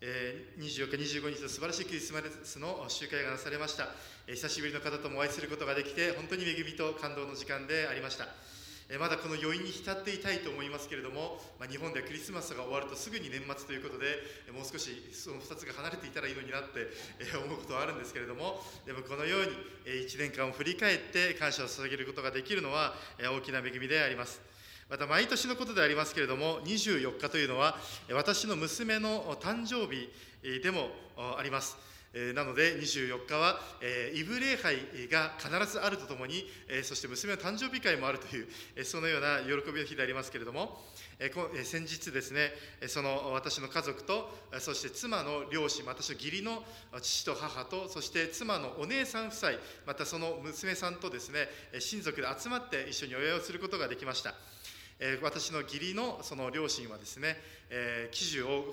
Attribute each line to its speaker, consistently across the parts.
Speaker 1: え、24日、25日と素晴らしいクリスマスの集会がなされました、え、久しぶりの方ともお会いすることができて本当に恵みと感動の時間でありました、え、まだこの余韻に浸っていたいと思いますけれども、まあ、日本ではクリスマスが終わるとすぐに年末ということで、もう少しその2つが離れていたらいいのになって、え思うことはあるんですけれどもでもこのように、え1年間を振り返って感謝を捧げることができるのは、え大きな恵みであります。また毎年のことでありますけれども24日というのは私の娘の誕生日でもありますなので24日はイブ礼拝が必ずあるとともにそして娘の誕生日会もあるというそのような喜びの日でありますけれども先日ですねその私の家族とそして妻の両親私の義理の父と母とそして妻のお姉さん夫妻またその娘さんとですね親族で集まって一緒にお祝いをすることができました。私の義理のその両親はですね、えー、喜寿を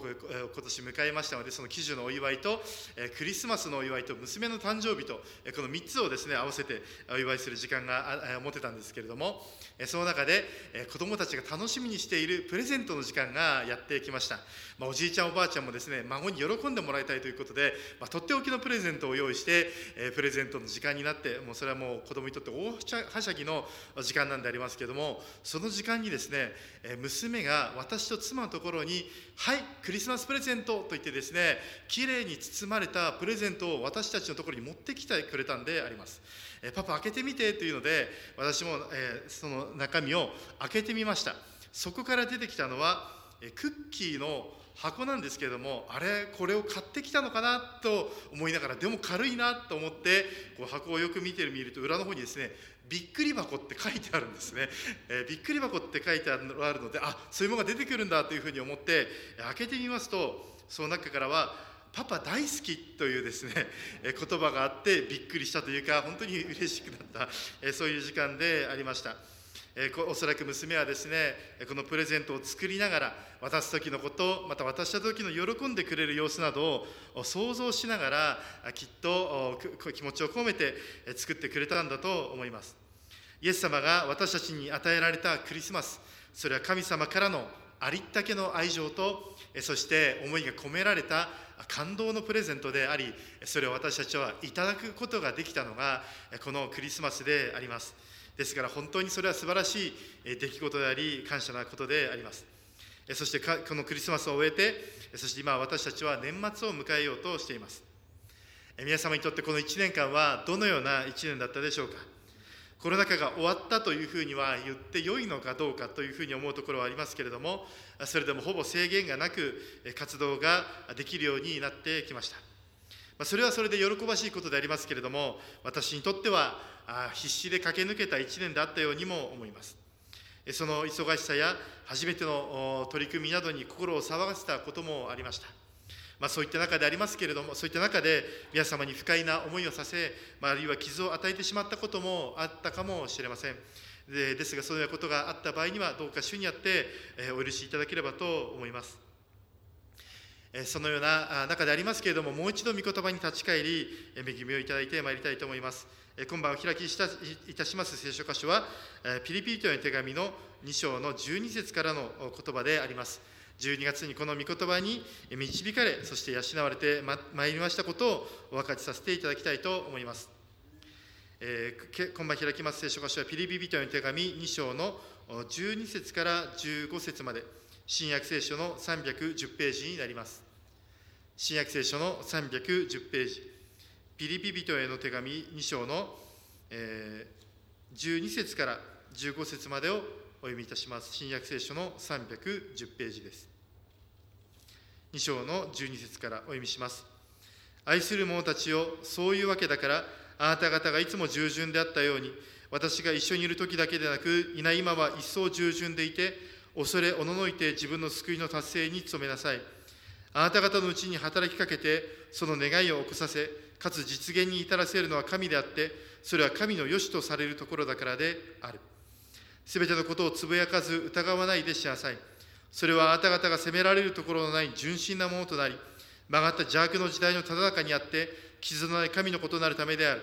Speaker 1: 今年迎えましたのでその喜寿のお祝いと、えクリスマスのお祝いと娘の誕生日とこの3つをですね合わせてお祝いする時間が持てたんですけれどもえその中でえ子どもたちが楽しみにしているプレゼントの時間がやってきました、まあ、おじいちゃんおばあちゃんもですね孫に喜んでもらいたいということで、まあ、とっておきのプレゼントを用意して、えプレゼントの時間になってもうそれはもう子供にとって大はしゃぎの時間なんでありますけれどもその時間にですねえ娘が私と妻のところに「にはいクリスマスプレゼント」と言ってですねきれいに包まれたプレゼントを私たちのところに持ってきてくれたんであります。えパパ開けてみてというので私も、えその中身を開けてみましたそこから出てきたのは、えクッキーの箱なんですけれどもあれこれを買ってきたのかなと思いながらでも軽いなと思ってこう箱をよく見てみると裏の方にですねびっくり箱って書いてあるんですね、えー、びっくり箱って書いてあるのであそういうものが出てくるんだというふうに思って開けてみますとその中からはパパ大好きというですねえ言葉があってびっくりしたというか本当に嬉しくなったえそういう時間でありました。おそらく娘はですねこのプレゼントを作りながら渡す時のことまた渡した時の喜んでくれる様子などを想像しながらきっと気持ちを込めて作ってくれたんだと思います。イエス様が私たちに与えられたクリスマスそれは神様からのありったけの愛情とそして思いが込められた感動のプレゼントでありそれを私たちはいただくことができたのがこのクリスマスであります。ですから本当にそれは素晴らしい出来事であり感謝なことであります。そしてこのクリスマスを終えてそして今私たちは年末を迎えようとしています。皆様にとってこの1年間はどのような1年だったでしょうか。コロナ禍が終わったというふうには言ってよいのかどうかというふうに思うところはありますけれどもそれでもほぼ制限がなく活動ができるようになってきました。それはそれで喜ばしいことでありますけれども私にとっては必死で駆け抜けた1年であったようにも思います。その忙しさや初めての取り組みなどに心を騒がせたこともありました。まあ、そういった中でありますけれどもそういった中で皆様に不快な思いをさせ、まあ、あるいは傷を与えてしまったこともあったかもしれません。でですがそういうことがあった場合にはどうか主にあって、えお許しいただければと思います。そのような中でありますけれどももう一度御言葉に立ち返り恵みをいただいてまいりたいと思います。今晩お開きいたします聖書箇所はピリピリトの手紙の2章の12節からの言葉であります。12月にこの御言葉に導かれそして養われてまいりましたことをお分かちさせていただきたいと思います、えー、今晩開きます聖書箇所はピリピリトの手紙2章の12節から15節まで。新約聖書の310ページになります。新約聖書の310ページ。ピリピ人への手紙2章の、えー、12節から15節までをお読みいたします。新約聖書の310ページです。2章の12節からお読みします。愛する者たちよそういうわけだからあなた方がいつも従順であったように私が一緒にいる時だけでなくいない今は一層従順でいて恐れおののいて自分の救いの達成に努めなさい。あなた方のうちに働きかけてその願いを起こさせかつ実現に至らせるのは神であってそれは神の良しとされるところだからであるすべてのことをつぶやかず疑わないでしなさい。それはあなた方が責められるところのない純真なものとなり、曲がった邪悪の時代のただ中にあって、傷のない神のことなるためである。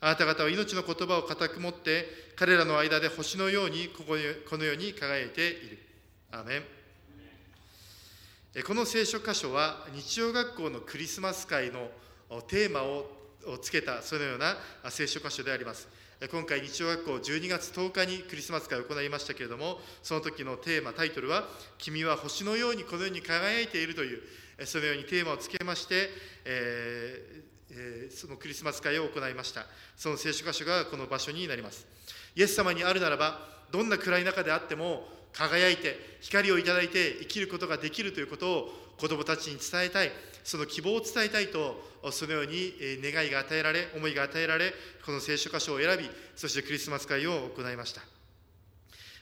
Speaker 1: あなた方は命の言葉を固く持って、彼らの間で星のようにここの世に輝いている。アメン。この聖書箇所は日曜学校のクリスマス会のテーマをつけたそのような聖書箇所であります。今回日曜学校12月10日にクリスマス会を行いましたけれどもその時のテーマタイトルは「君は星のようにこのように輝いている」というそのようにテーマをつけまして、えー、そのクリスマス会を行いました。その聖書箇所がこの場所になります。イエス様にあるならばどんな暗い中であっても輝いて光をいただいて生きることができるということを子どもたちに伝えたい。その希望を伝えたいとそのように願いが与えられ思いが与えられこの聖書箇所を選びそしてクリスマス会を行いました。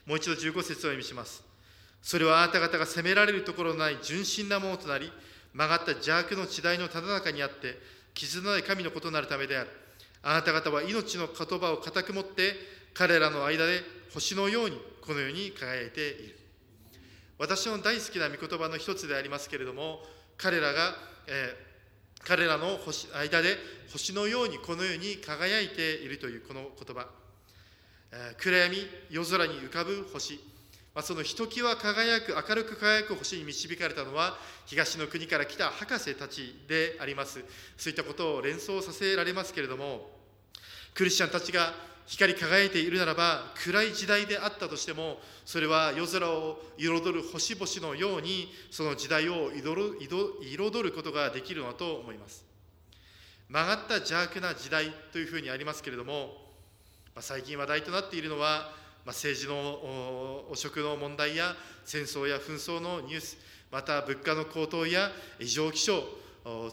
Speaker 1: もう一度15節を読みします。それはあなた方が責められるところのない純真なものとなり曲がった邪悪の時代のただ中にあって傷のない神のことなるためである。あなた方は命の言葉を固く持って彼らの間で星のようにこのように輝いている。私の大好きな御言葉の一つでありますけれども彼らが、えー、彼らの星間で星のようにこのように輝いているというこの言葉、えー、暗闇夜空に浮かぶ星、ま、そのひときわ輝く明るく輝く星に導かれたのは東の国から来た博士たちであります。そういったことを連想させられますけれどもクリスチャンたちが光り輝いているならば暗い時代であったとしてもそれは夜空を彩る星々のようにその時代を彩ることができるのだと思います。曲がった邪悪な時代というふうにありますけれども、まあ、最近話題となっているのは、まあ、政治の汚職の問題や戦争や紛争のニュースまた物価の高騰や異常気象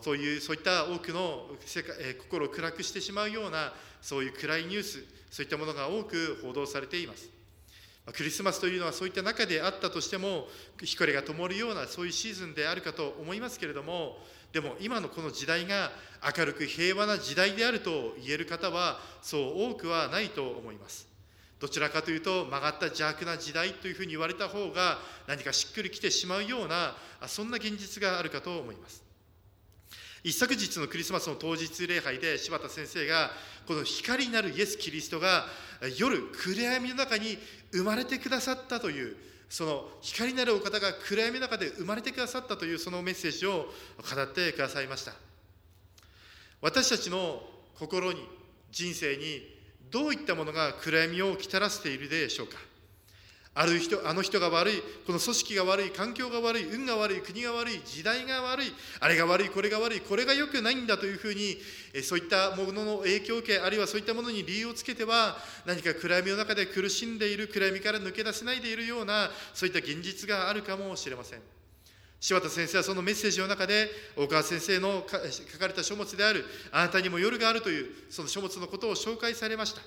Speaker 1: そういうそういった多くの世界心を暗くしてしまうようなそういう暗いニュースそういったものが多く報道されています。クリスマスというのはそういった中であったとしても光が灯るようなそういうシーズンであるかと思いますけれどもでも今のこの時代が明るく平和な時代であると言える方はそう多くはないと思います。どちらかというと曲がった邪悪な時代というふうに言われた方が何かしっくりきてしまうようなそんな現実があるかと思います。一昨日のクリスマスの当日礼拝で柴田先生がこの光になるイエス・キリストが夜暗闇の中に生まれてくださったというその光になるお方が暗闇の中で生まれてくださったというそのメッセージを語ってくださいました。私たちの心に人生にどういったものが暗闇をきたらせているでしょうか？ある人あの人が悪いこの組織が悪い環境が悪い運が悪い国が悪い時代が悪いあれが悪いこれが悪いこれが良くないんだというふうにそういったものの影響を受けあるいはそういったものに理由をつけては何か暗闇の中で苦しんでいる暗闇から抜け出せないでいるようなそういった現実があるかもしれません。柴田先生はそのメッセージの中で大川先生の書かれた書物である「あなたにも夜がある」というその書物のことを紹介されました。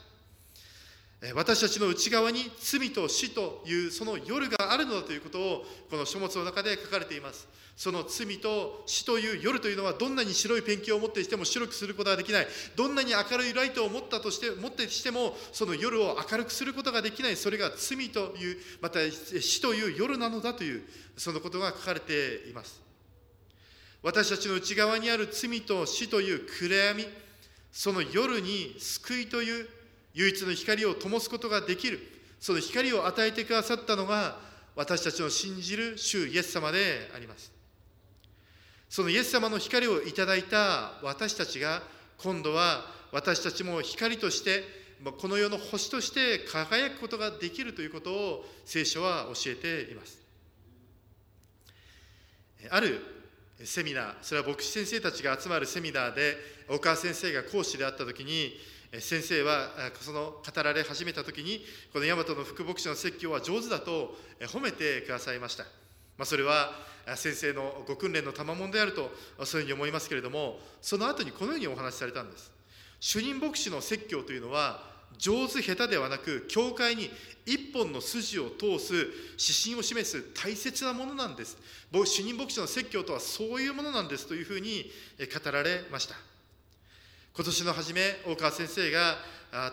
Speaker 1: 私たちの内側に罪と死というその夜があるのだということをこの書物の中で書かれています。その罪と死という夜というのはどんなに白いペンキを持ってしても白くすることができない。どんなに明るいライトを持ったとして持ってしてもその夜を明るくすることができない。それが罪というまた死という夜なのだというそのことが書かれています。私たちの内側にある罪と死という暗闇その夜に救いという唯一の光を灯すことができる。その光を与えてくださったのが私たちの信じる主イエス様であります。そのイエス様の光をいただいた私たちが今度は私たちも光としてこの世の星として輝くことができるということを聖書は教えています。あるセミナーそれは牧師先生たちが集まるセミナーで大川先生が講師であった時に先生はその語られ始めた時にこの大和の副牧師の説教は上手だと褒めてくださいました、まあ、それは先生のご訓練の賜物であるとそういうふうに思いますけれどもその後にこのようにお話しされたんです。主任牧師の説教というのは上手下手ではなく教会に一本の筋を通す指針を示す大切なものなんです。主任牧師の説教とはそういうものなんですというふうに語られました。今年の初め大川先生が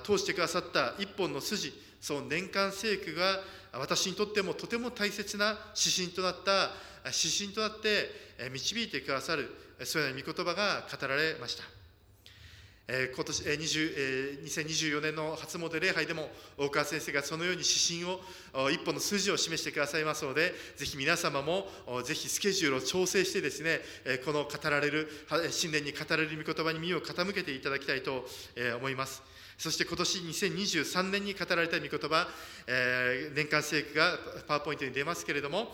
Speaker 1: 通してくださった一本の筋その年間聖句が私にとってもとても大切な指針となった指針となって導いてくださるそういう御言葉が語られました。今年、えー20えー、2024年の初詣礼拝でも大川先生がそのように指針を一本の数字を示してくださいますのでぜひ皆様もぜひスケジュールを調整してですねこの語られる新年に語られる御言葉に耳を傾けていただきたいと思います。そして今年2023年に語られた御言葉、えー、年間聖句がパワーポイントに出ますけれども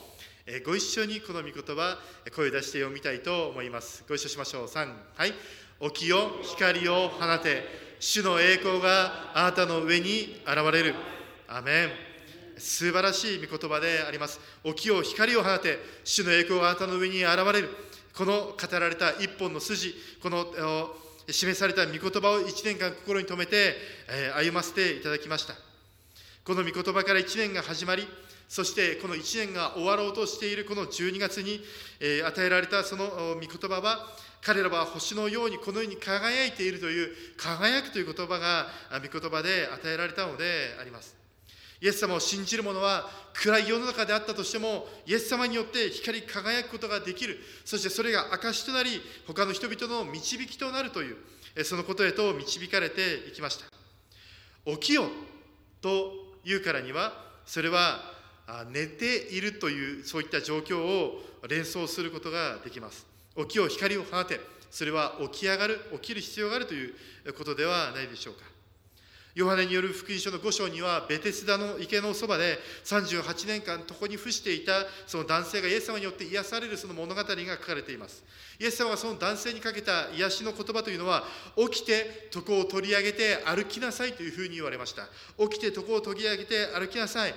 Speaker 1: ご一緒にこの御言葉声を出して読みたいと思います。ご一緒しましょう。3はい。起きよ光を放て主の栄光があなたの上に現れる。アメン。素晴らしい御言葉であります。起きよ光を放て主の栄光があなたの上に現れる。この語られた一本の筋この示された御言葉を1年間心に留めて、歩ませていただきました。この御言葉から1年が始まりそしてこの1年が終わろうとしているこの12月に、与えられたその御言葉は彼らは星のようにこのように輝いているという輝くという言葉が御言葉で与えられたのであります。イエス様を信じる者は暗い世の中であったとしてもイエス様によって光り輝くことができる。そしてそれが証しとなり他の人々の導きとなるというそのことへと導かれていきました。起きよというからにはそれは寝ているというそういった状況を連想することができます。起きよう光を放て。それは起き上がる起きる必要があるということではないでしょうか。ヨハネによる福音書の5章にはベテスダの池のそばで38年間床に伏していたその男性がイエス様によって癒されるその物語が書かれています。イエス様はその男性にかけた癒しの言葉というのは起きて床を取り上げて歩きなさいというふうに言われました。起きて床を取り上げて歩きなさい。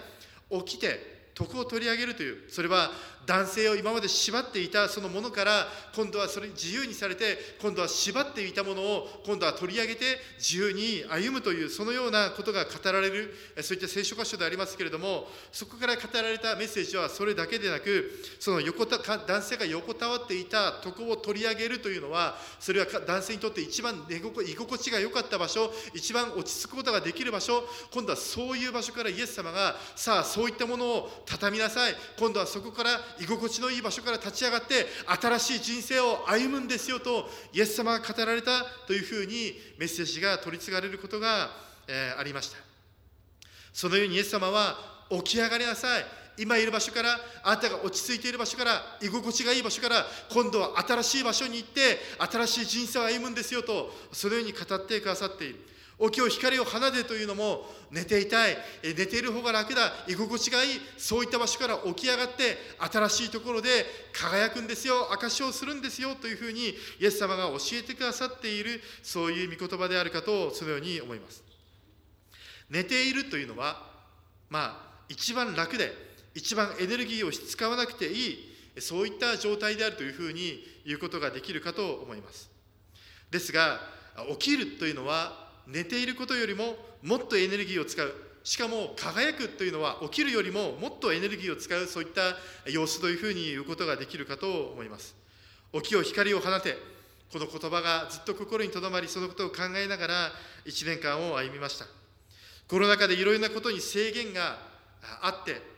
Speaker 1: 起きて徳を取り上げるというそれは男性を今まで縛っていたそのものから今度はそれに自由にされて今度は縛っていたものを今度は取り上げて自由に歩むというそのようなことが語られるそういった聖書箇所でありますけれどもそこから語られたメッセージはそれだけでなくその横た男性が横たわっていた床を取り上げるというのはそれは男性にとって一番寝心居心地が良かった場所一番落ち着くことができる場所今度はそういう場所からイエス様がさあそういったものを畳みなさい。今度はそこから居心地のいい場所から立ち上がって新しい人生を歩むんですよとイエス様が語られたというふうにメッセージが取り継がれることが、え、ありました。そのようにイエス様は起き上がりなさい。今いる場所からあなたが落ち着いている場所から居心地がいい場所から今度は新しい場所に行って新しい人生を歩むんですよとそのように語ってくださっている。起きよ光を放てというのも寝ていたい寝ている方が楽だ居心地がいいそういった場所から起き上がって新しいところで輝くんですよ証しをするんですよというふうにイエス様が教えてくださっているそういう御言葉であるかとそのように思います。寝ているというのはまあ一番楽で一番エネルギーを使わなくていいそういった状態であるというふうに言うことができるかと思います。ですが起きるというのは寝ていることよりももっとエネルギーを使う。しかも輝くというのは起きるよりももっとエネルギーを使うそういった様子というふうに言うことができるかと思います。起きよ光を放て。この言葉がずっと心にとどまりそのことを考えながら1年間を歩みました。コロナ禍でいろいろなことに制限があって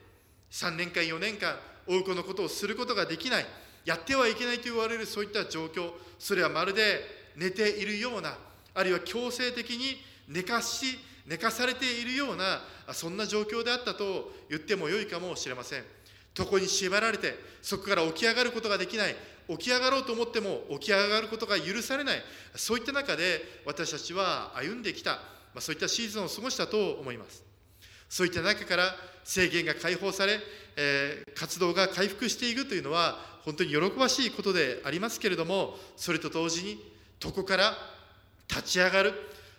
Speaker 1: 3年間4年間多くのことをすることができないやってはいけないと言われるそういった状況。それはまるで寝ているようなあるいは強制的に寝かし寝かされているようなそんな状況であったと言ってもよいかもしれません。床に縛られてそこから起き上がることができない起き上がろうと思っても起き上がることが許されないそういった中で私たちは歩んできた、まあ、そういったシーズンを過ごしたと思います。そういった中から制限が解放され、えー、活動が回復していくというのは本当に喜ばしいことでありますけれどもそれと同時に床から立ち上がる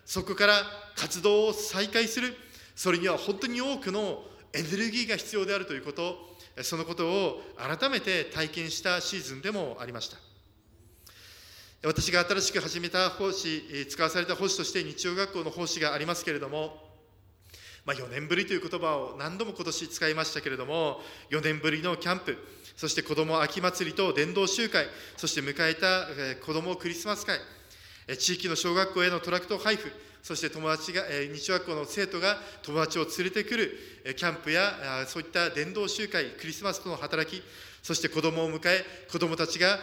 Speaker 1: そこから活動を再開するそれには本当に多くのエネルギーが必要であるということそのことを改めて体験したシーズンでもありました。私が新しく始めた奉仕使わされた奉仕として日曜学校の奉仕がありますけれども、まあ、4年ぶりという言葉を何度も今年使いましたけれども4年ぶりのキャンプそして子ども秋祭りと伝道集会そして迎えた子どもクリスマス会地域の小学校へのトラクト配布そして友達が日学校の生徒が友達を連れてくるキャンプやそういった伝道集会クリスマスとの働きそして子どもを迎え子どもたちが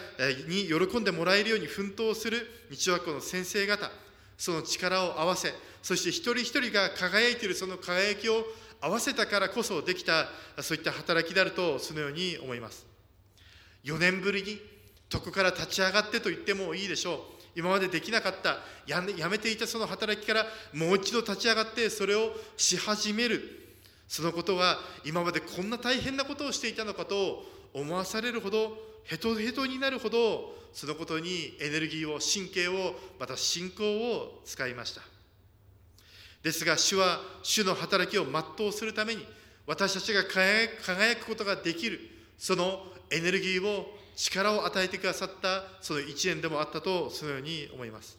Speaker 1: に喜んでもらえるように奮闘する日学校の先生方その力を合わせそして一人一人が輝いているその輝きを合わせたからこそできたそういった働きであるとそのように思います。4年ぶりに床から立ち上がってと言ってもいいでしょう。今までできなかったやめていたその働きからもう一度立ち上がってそれをし始める。そのことが今までこんな大変なことをしていたのかと思わされるほどヘトヘトになるほどそのことにエネルギーを神経をまた信仰を使いました。ですが主は主の働きを全うするために私たちが輝くことができるそのエネルギーを力を与えてくださったその一年でもあったとそのように思います。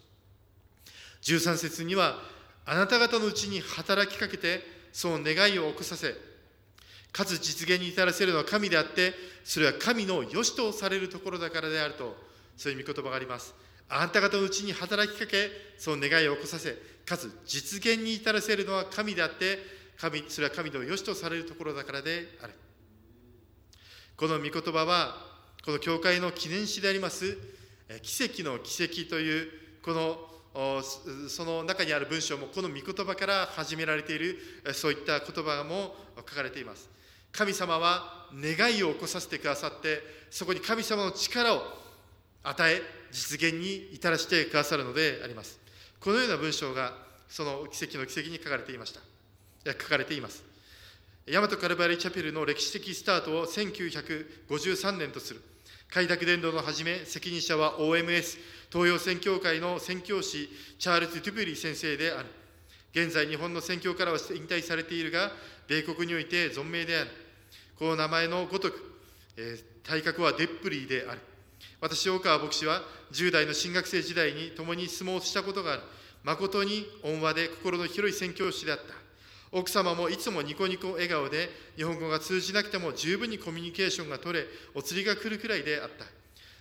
Speaker 1: 13節にはあなた方のうちに働きかけてその願いを起こさせかつ実現に至らせるのは神であってそれは神の良しとされるところだからであるとそういう御言葉があります。あなた方のうちに働きかけその願いを起こさせかつ実現に至らせるのは神であって神それは神の良しとされるところだからである。この御言葉はこの教会の記念誌であります奇跡の奇跡というこのその中にある文章もこの御言葉から始められているそういった言葉も書かれています。神様は願いを起こさせてくださってそこに神様の力を与え実現に至らせてくださるのであります。このような文章がその奇跡の奇跡に書かれていました。書かれています。大和カルバリーチャペルの歴史的スタートを1953年とする。開拓伝道の始め責任者は OMS 東洋宣教会の宣教師チャールズ・トゥプリ先生である。現在日本の宣教からは引退されているが米国において存命である。この名前のごとく、えー、体格はデップリーである。私大川牧師は10代の新学生時代に共に相撲をしたことがある。誠に温和で心の広い宣教師であった。奥様もいつもニコニコ笑顔で日本語が通じなくても十分にコミュニケーションが取れお釣りが来るくらいであった。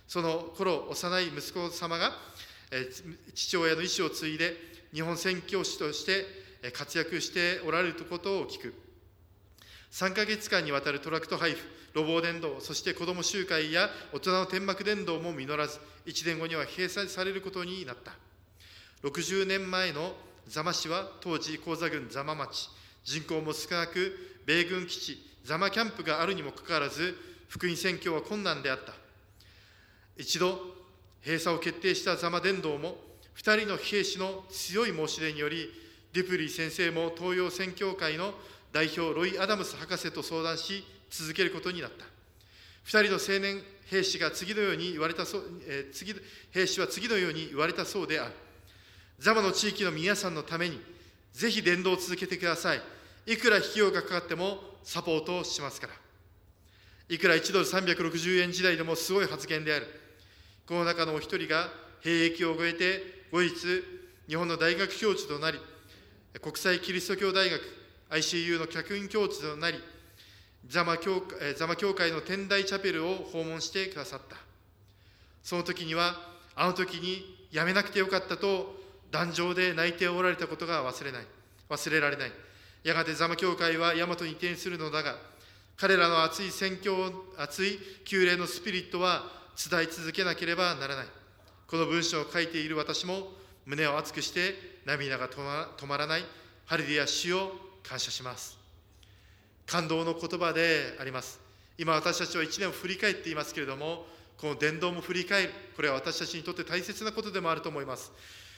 Speaker 1: その頃幼い息子様がえ父親の意思を継いで日本宣教師として活躍しておられることを聞く。3ヶ月間にわたるトラクト配布路傍伝道そして子ども集会や大人の天幕伝道も実らず1年後には閉鎖されることになった。60年前の座間市は当時高座郡座間町人口も少なく米軍基地座間キャンプがあるにもかかわらず福音宣教は困難であった。一度閉鎖を決定した座間伝道も2人の兵士の強い申し出によりデュプリー先生も東洋宣教会の代表ロイ・アダムス博士と相談し続けることになった。2人の青年兵士が次のように言われたそう、えー、次兵士は次のように言われたそうである。ザマの地域の皆さんのためにぜひ伝道を続けてください。いくら費用がかかってもサポートをしますから。いくら1ドル360円時代でもすごい発言である。この中のお一人が兵役を終えて後日日本の大学教授となり国際キリスト教大学 ICU の客員教授となりザマ教ザマ教会の天台チャペルを訪問してくださった。その時にはあの時にやめなくてよかったと壇上で泣いておられたことが忘れない。忘れられない。やがてザマ教会は大和に移転するのだが彼らの熱い宣教熱い旧礼のスピリットは伝え続けなければならない。この文章を書いている私も胸を熱くして涙が止まらない。ハリディア主を感謝します。感動の言葉であります。今私たちは1年を振り返っていますけれどもこの伝道も振り返るこれは私たちにとって大切なことでもあると思います。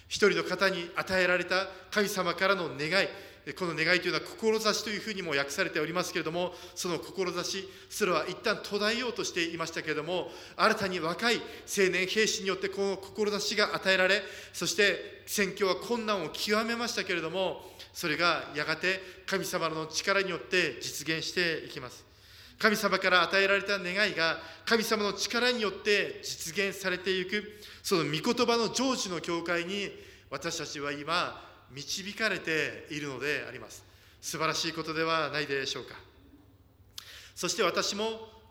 Speaker 1: 一人の方に与えられた神様からの願いこの願いというのは志というふうにも訳されておりますけれどもその志それは一旦途絶えようとしていましたけれども新たに若い青年兵士によってこの志が与えられそして宣教は困難を極めましたけれどもそれがやがて神様の力によって実現していきます。神様から与えられた願いが神様の力によって実現されていくその御言葉の成就の教会に私たちは今導かれているのであります。素晴らしいことではないでしょうか。そして私も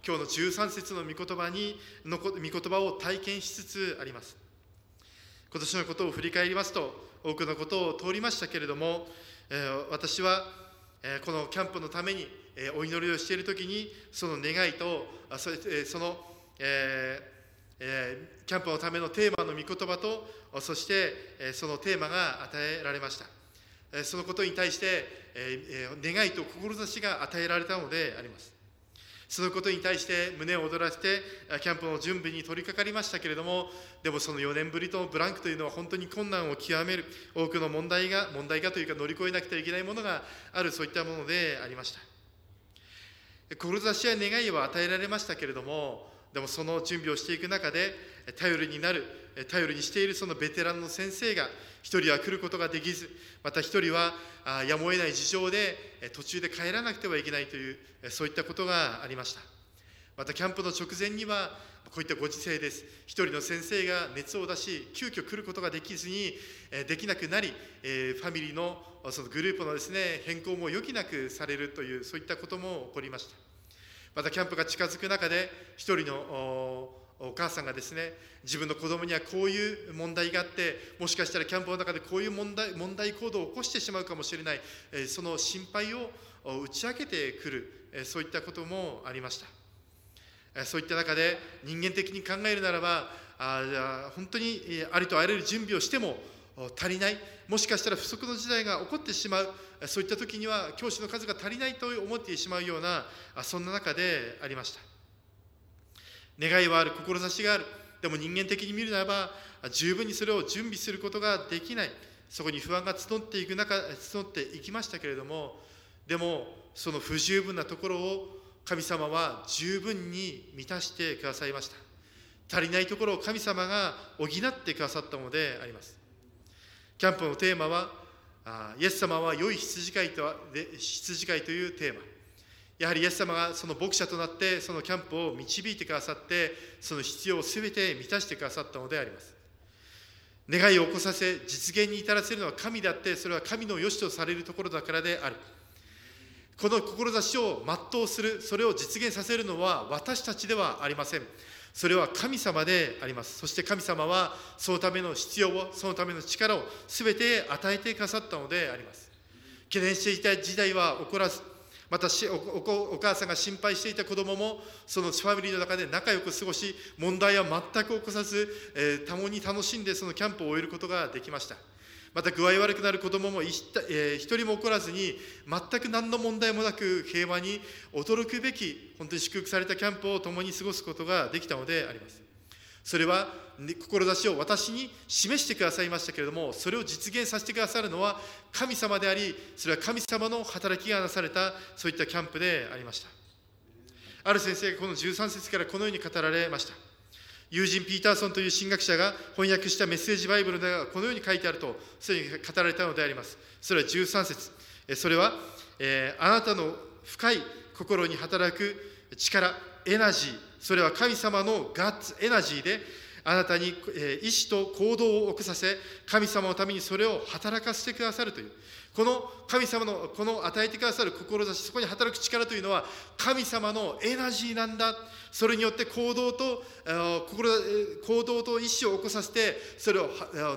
Speaker 1: 今日の13節の御言葉にの御言葉を体験しつつあります。今年のことを振り返りますと多くのことを通りましたけれども、私は、このキャンプのために、お祈りをしている時にその願いとそその、ええキャンプのためのテーマの御言葉とそしてそのテーマが与えられました。そのことに対して願いと志が与えられたのであります。そのことに対して胸を躍らせてキャンプの準備に取り掛かりましたけれどもでもその4年ぶりとブランクというのは本当に困難を極める多くの問題が問題がというか乗り越えなくてはいけないものがあるそういったものでありました。志や願いは与えられましたけれどもでもその準備をしていく中で頼りになる頼りにしているそのベテランの先生が一人は来ることができずまた一人はやむを得ない事情で途中で帰らなくてはいけないというそういったことがありました。またキャンプの直前にはこういったご時世です。一人の先生が熱を出し急遽来ることができずにできなくなりファミリーのそのグループのですね変更も余儀なくされるというそういったことも起こりました。またキャンプが近づく中で一人のお母さんがですね自分の子供にはこういう問題があってもしかしたらキャンプの中でこういう問題問題行動を起こしてしまうかもしれないその心配を打ち明けてくるそういったこともありました。そういった中で人間的に考えるならばあ本当にありとあらゆる準備をしても足りないもしかしたら不足の時代が起こってしまうそういった時には教師の数が足りないと思ってしまうようなそんな中でありました。願いはある志がある。でも人間的に見るならば十分にそれを準備することができない。そこに不安が募っていく中募っていきましたけれどもでもその不十分なところを神様は十分に満たしてくださいました。足りないところを神様が補ってくださったのであります。キャンプのテーマはイエス様は良い羊飼いと羊飼いというテーマ。やはりイエス様がその牧者となってそのキャンプを導いてくださってその必要を全て満たしてくださったのであります。願いを起こさせ実現に至らせるのは神であってそれは神の良しとされるところだからである。この志を全うするそれを実現させるのは私たちではありません。それは神様であります。そして神様はそのための必要をそのための力を全て与えてくださったのであります。懸念していた時代は起こらずまたお母さんが心配していた子供もそのファミリーの中で仲良く過ごし問題は全く起こさず、えー、共に楽しんでそのキャンプを終えることができました。また具合悪くなる子供も一,、えー、人も起こらずに全く何の問題もなく平和に驚くべき本当に祝福されたキャンプを共に過ごすことができたのであります。それは志を私に示してくださいましたけれどもそれを実現させてくださるのは神様でありそれは神様の働きがなされたそういったキャンプでありました。ある先生がこの13節からこのように語られました。友人ピーターソンという神学者が翻訳したメッセージバイブルではこのように書いてあるとすでに語られたのであります。それは13節。それは、えー、あなたの深い心に働く力エナジー。それは神様のガッツエナジーであなたに意志と行動を起こさせ神様のためにそれを働かせてくださるという。この神様のこの与えてくださる志そこに働く力というのは神様のエナジーなんだ。それによって行動と行動と意志を起こさせてそれを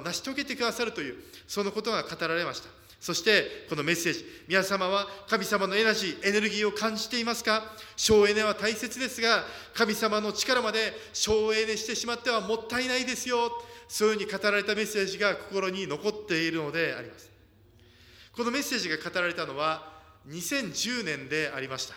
Speaker 1: 成し遂げてくださるというそのことが語られました。そしてこのメッセージ皆様は神様のエナジーエネルギーを感じていますか？省エネは大切ですが神様の力まで省エネしてしまってはもったいないですよ。そういうふうに語られたメッセージが心に残っているのであります。このメッセージが語られたのは2010年でありました。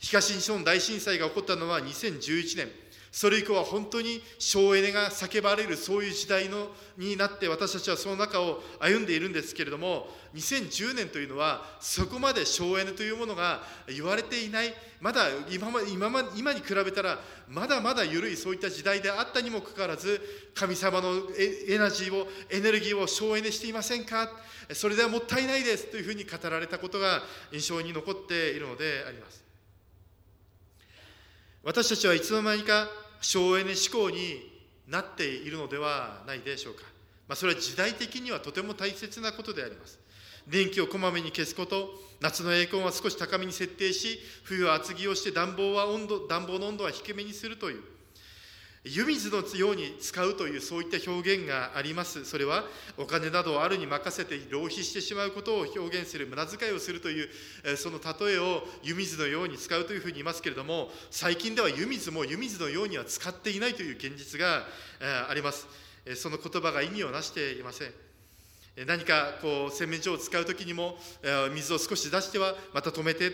Speaker 1: 東日本大震災が起こったのは2011年。それ以降は本当に省エネが叫ばれるそういう時代のになって私たちはその中を歩んでいるんですけれども2010年というのはそこまで省エネというものが言われていない。まだ今ま今ま今に比べたらまだまだ緩いそういった時代であったにもかかわらず神様のエナジーをエネルギーを省エネしていませんか？それではもったいないですというふうに語られたことが印象に残っているのであります。私たちはいつの間にか省エネ志向になっているのではないでしょうか、まあ、それは時代的にはとても大切なことであります。電気をこまめに消すこと夏のエアコンは少し高めに設定し冬は厚着をして暖房は温度暖房の温度は低めにするという湯水のように使うというそういった表現があります。それはお金などをあるに任せて浪費してしまうことを表現する無駄遣いをするというその例えを湯水のように使うというふうに言いますけれども最近では湯水も湯水のようには使っていないという現実があります。その言葉が意味をなしていません。何かこう洗面所を使う時にも水を少し出してはまた止めて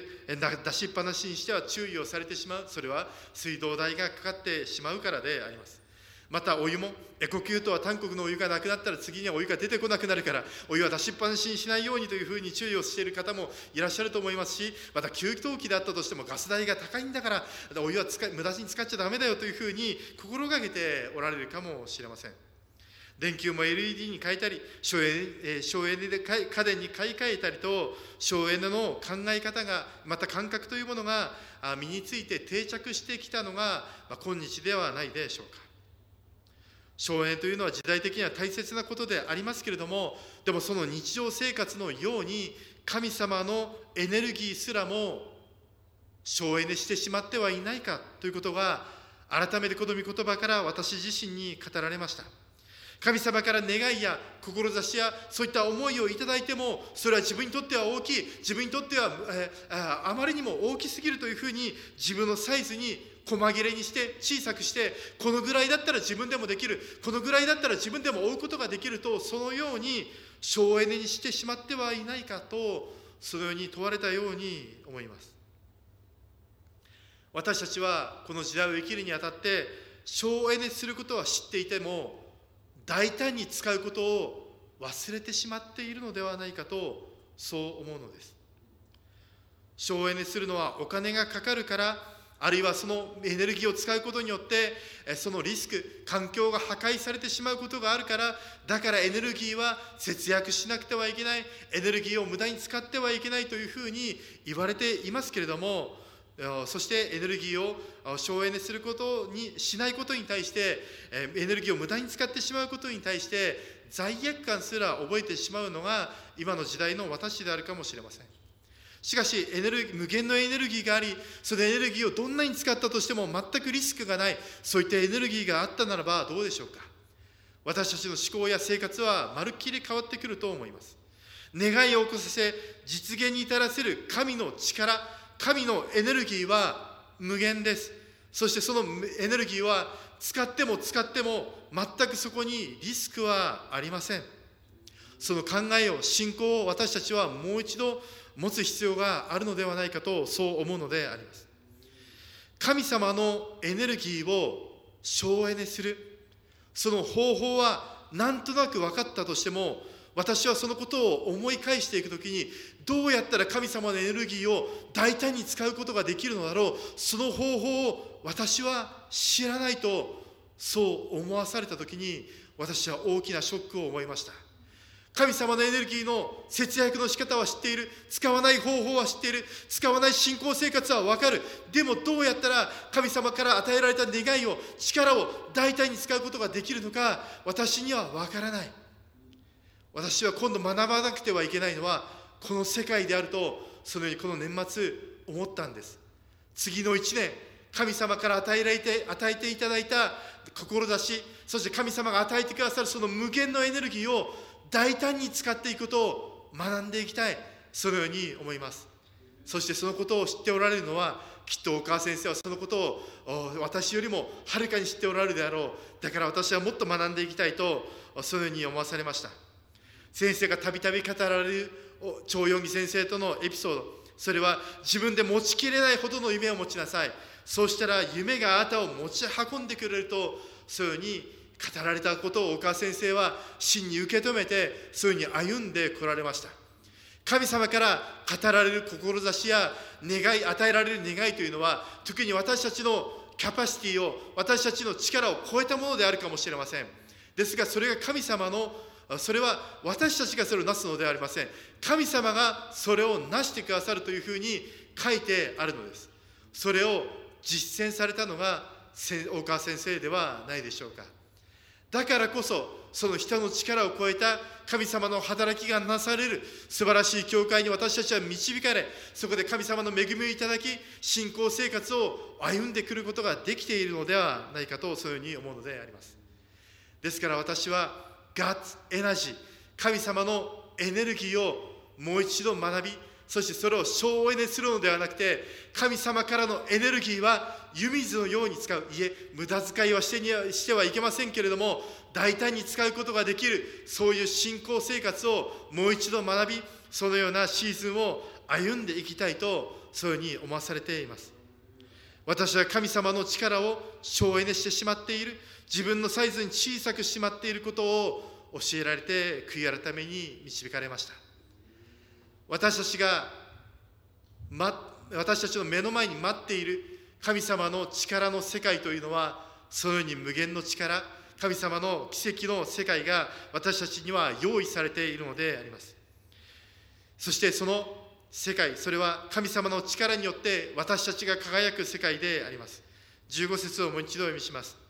Speaker 1: 出しっぱなしにしては注意をされてしまう。それは水道代がかかってしまうからであります。またお湯もエコキュートは韓国のお湯がなくなったら次にはお湯が出てこなくなるからお湯は出しっぱなしにしないようにというふうに注意をしている方もいらっしゃると思いますしまた給湯器だったとしてもガス代が高いんだからお湯は使無駄に使っちゃだめだよというふうに心がけておられるかもしれません。電球も LED に変えたり省エネ省エネで家電に買い替えたりと省エネの考え方がまた感覚というものが身について定着してきたのがま今日ではないでしょうか。省エネというのは時代的には大切なことでありますけれどもでもその日常生活のように神様のエネルギーすらも省エネしてしまってはいないかということが改めてこの御言葉から私自身に語られました。神様から願いや志やそういった思いをいただいてもそれは自分にとっては大きい自分にとっては、えー、あまりにも大きすぎるというふうに自分のサイズに細切れにして小さくしてこのぐらいだったら自分でもできるこのぐらいだったら自分でも追うことができるとそのように省エネにしてしまってはいないかとそのように問われたように思います。私たちはこの時代を生きるにあたって省エネすることは知っていても大胆に使うことを忘れてしまっているのではないかとそう思うのです。省エネするのはお金がかかるからあるいはそのエネルギーを使うことによってそのリスク環境が破壊されてしまうことがあるからだからエネルギーは節約しなくてはいけないエネルギーを無駄に使ってはいけないというふうに言われていますけれどもそしてエネルギーを省エネすることにしないことに対してエネルギーを無駄に使ってしまうことに対して罪悪感すら覚えてしまうのが今の時代の私であるかもしれません。しかしエネルギー無限のエネルギーがありそのエネルギーをどんなに使ったとしても全くリスクがないそういったエネルギーがあったならばどうでしょうか。私たちの思考や生活はまるっきり変わってくると思います。願いを起こさせ実現に至らせる神の力神のエネルギーは無限です。そしてそのエネルギーは使っても使っても全くそこにリスクはありません。その考えを信仰を私たちはもう一度持つ必要があるのではないかとそう思うのであります。神様のエネルギーを省エネする。その方法はなんとなく分かったとしても私はそのことを思い返していく時にどうやったら神様のエネルギーを大胆に使うことができるのだろう。その方法を私は知らないとそう思わされた時に私は大きなショックを思いました。神様のエネルギーの節約の仕方は知っている。使わない方法は知っている。使わない信仰生活は分かる。でもどうやったら神様から与えられた願いを力を大胆に使うことができるのか私には分からない。私は今度学ばなくてはいけないのはこの世界であるとそのようにこの年末思ったんです。次の1年神様から与えられて与えていただいた志そして神様が与えてくださるその無限のエネルギーを大胆に使っていくことを学んでいきたい。そのように思います。そしてそのことを知っておられるのはきっと岡先生はそのことを私よりもはるかに知っておられるであろう。だから私はもっと学んでいきたいとそのように思わされました。先生がたびたび語られる長四義先生とのエピソード。それは自分で持ちきれないほどの夢を持ちなさい。そうしたら夢があなたを持ち運んでくれるとそういうふうに語られたことを岡先生は真に受け止めてそういうふうに歩んでこられました。神様から語られる志や願い与えられる願いというのは特に私たちのキャパシティを私たちの力を超えたものであるかもしれません。ですがそれが神様のそれは私たちがそれをなすのではありません。神様がそれをなしてくださるというふうに書いてあるのです。それを実践されたのが大川先生ではないでしょうか。だからこそその人の力を超えた神様の働きがなされる素晴らしい教会に私たちは導かれそこで神様の恵みをいただき信仰生活を歩んでくることができているのではないかとそういうふうに思うのであります。ですから私はガッツエナジー神様のエネルギーをもう一度学びそしてそれを省エネするのではなくて神様からのエネルギーは湯水のように使う。いえ無駄遣いはしてにはしてはいけませんけれども大胆に使うことができるそういう信仰生活をもう一度学びそのようなシーズンを歩んでいきたいとそういうふうに思わされています。私は神様の力を省エネしてしまっている。自分のサイズに小さくしまっていることを教えられて悔い改めに導かれました。私たちが、ま、私たちの目の前に待っている神様の力の世界というのはそのように無限の力神様の奇跡の世界が私たちには用意されているのであります。そしてその世界それは神様の力によって私たちが輝く世界であります。15節をもう一度読みします。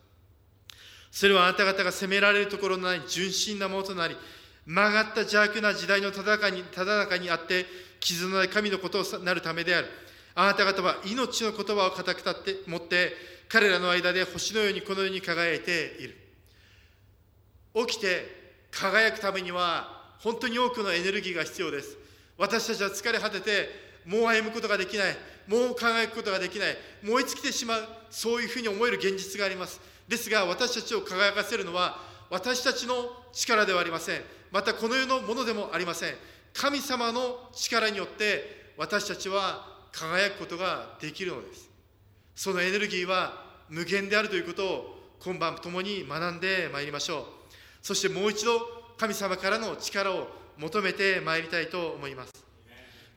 Speaker 1: それはあなた方が責められるところのない純真なものとなり曲がった邪悪な時代のただ中にただ中にあって傷のない神のことをなるためである。あなた方は命の言葉を固く立って持って彼らの間で星のようにこのように輝いている。起きて輝くためには本当に多くのエネルギーが必要です。私たちは疲れ果ててもう歩むことができない。もう輝くことができない。燃え尽きてしまう。そういうふうに思える現実があります。ですが私たちを輝かせるのは私たちの力ではありません。またこの世のものでもありません。神様の力によって私たちは輝くことができるのです。そのエネルギーは無限であるということを今晩共に学んでまいりましょう。そしてもう一度神様からの力を求めてまいりたいと思います。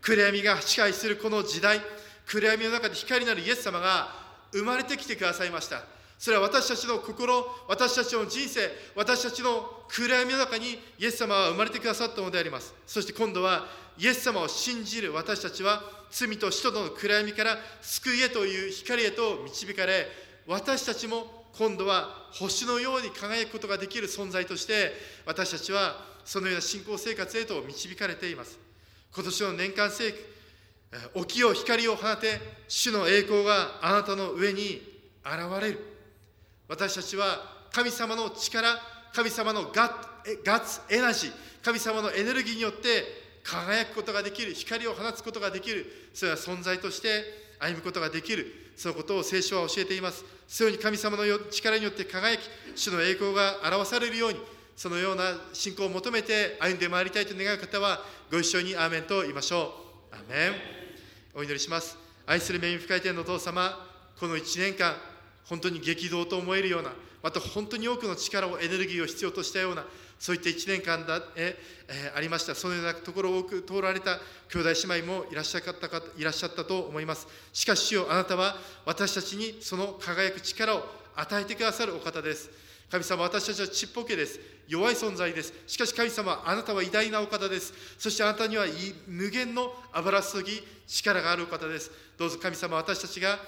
Speaker 1: 暗闇が支配するこの時代暗闇の中で光なるイエス様が生まれてきてくださいました。それは私たちの心私たちの人生私たちの暗闇の中にイエス様は生まれてくださったのであります。そして今度はイエス様を信じる私たちは罪と死との暗闇から救いへという光へと導かれ私たちも今度は星のように輝くことができる存在として私たちはそのような信仰生活へと導かれています。今年の年間生起きよ光を放て主の栄光があなたの上に現れる。私たちは神様の力神様のガッガッツエナジー神様のエネルギーによって輝くことができる光を放つことができるそれは存在として歩むことができるそのことを聖書は教えています。そういうふうに神様の力によって輝き主の栄光が表されるようにそのような信仰を求めて歩んでまいりたいと願う方はご一緒にアーメンと言いましょう。アーメン。お祈りします。愛する恵み深い天のお父様この1年間本当に激動と思えるようなまた本当に多くの力をエネルギーを必要としたようなそういった1年間だええありました。そのようなところを多く通られた兄弟姉妹もいらっしゃったかいらっしゃったと思います。しかし主よあなたは私たちにその輝く力を与えてくださるお方です。神様私たちはちっぽけです。弱い存在です。しかし神様あなたは偉大なお方です。そしてあなたには無限の油注ぎ力があるお方です。どうぞ神様私たちが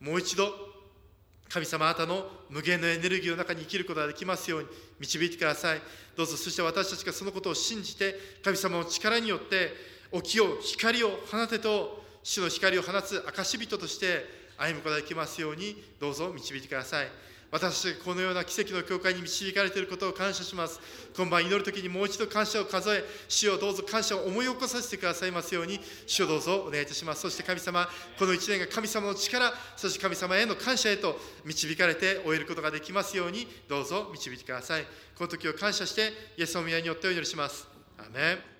Speaker 1: もう一度神様あなたの無限のエネルギーの中に生きることができますように導いてください。どうぞそして私たちがそのことを信じて神様の力によって起きよう光を放てと主の光を放つ証人として歩むことができますようにどうぞ導いてください。私がこのような奇跡の教会に導かれていることを感謝します。今晩祈る時にもう一度感謝を数え主をどうぞ感謝を思い起こさせてくださいますように。主をどうぞお願いいたします。そして神様この1年が神様の力そして神様への感謝へと導かれて終えることができますように。どうぞ導いてください。この時を感謝してイエスの宮によってお祈りします。アメン。